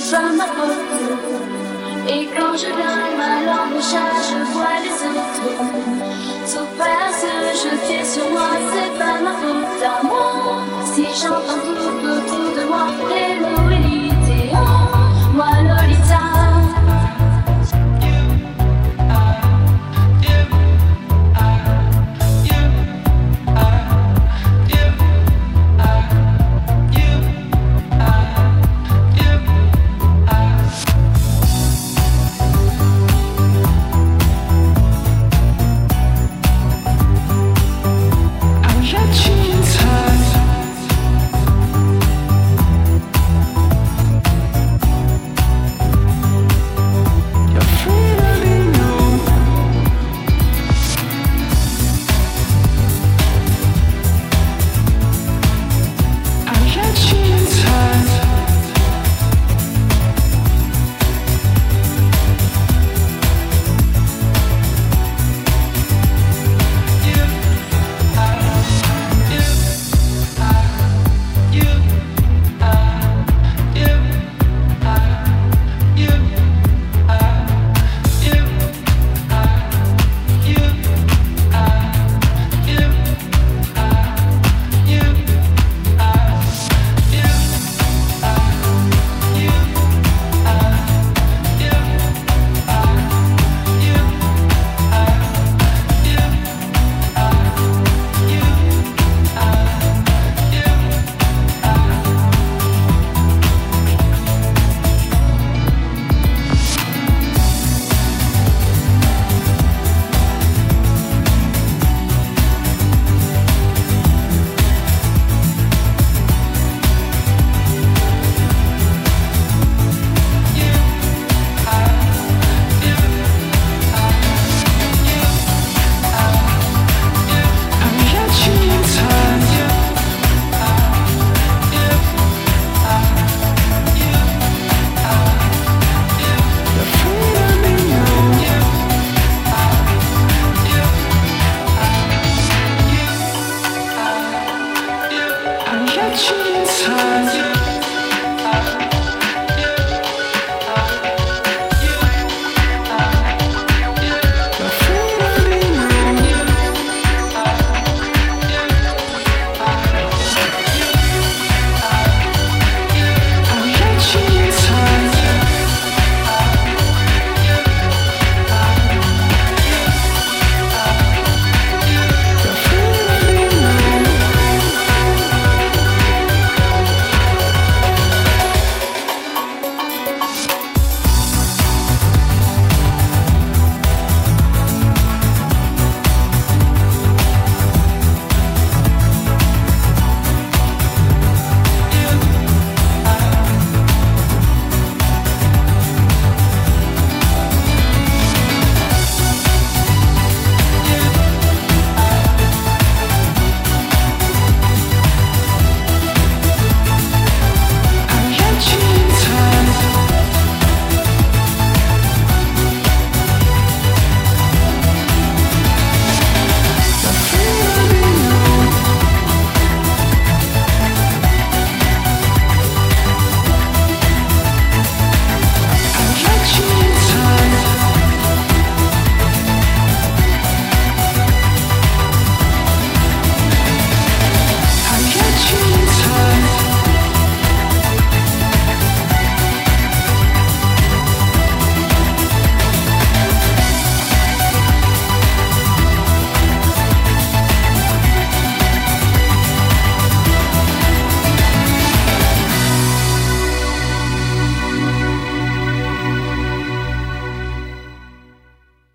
c'est toi ma faute. Et quand je donne ma langue au chat, je vois les autres. Parce que je tire sur moi, c'est pas Touch time.